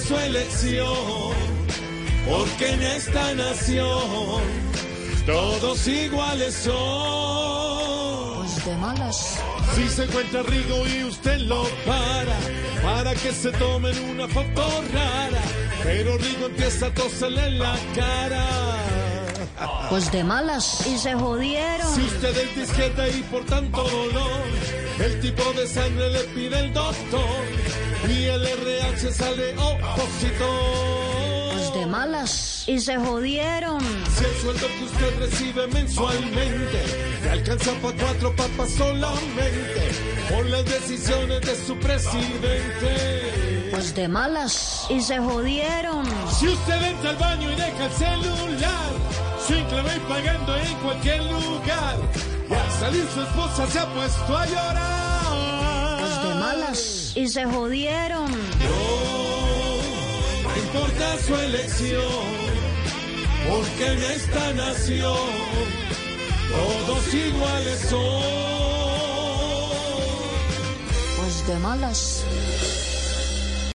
su elección, porque en esta nación todos iguales son. Pues de malas. Si se encuentra Rigo y usted lo para, para que se tomen una foto rara, pero Rigo empieza a toserle en la cara. Pues de malas. Y se jodieron. Si usted es disqueta y por tanto dolor, el tipo de sangre le pide el doctor y el RH sale opositor. Pues de malas. Y se jodieron. Si el sueldo que usted recibe mensualmente le alcanza para cuatro papas solamente por las decisiones de su presidente. Pues de malas. Y se jodieron. Si usted entra al baño y deja el celular, sin clave pagando en cualquier lugar, y al salir su esposa se ha puesto a llorar. Pues de malas. Y se jodieron. No, no importa su elección, porque en esta nación todos iguales son. Pues de malas.